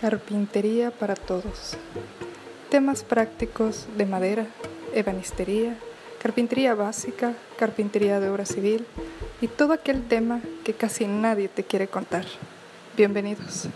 Carpintería para todos. Temas prácticos de madera, ebanistería, carpintería básica, carpintería de obra civil y todo aquel tema que casi nadie te quiere contar. Bienvenidos.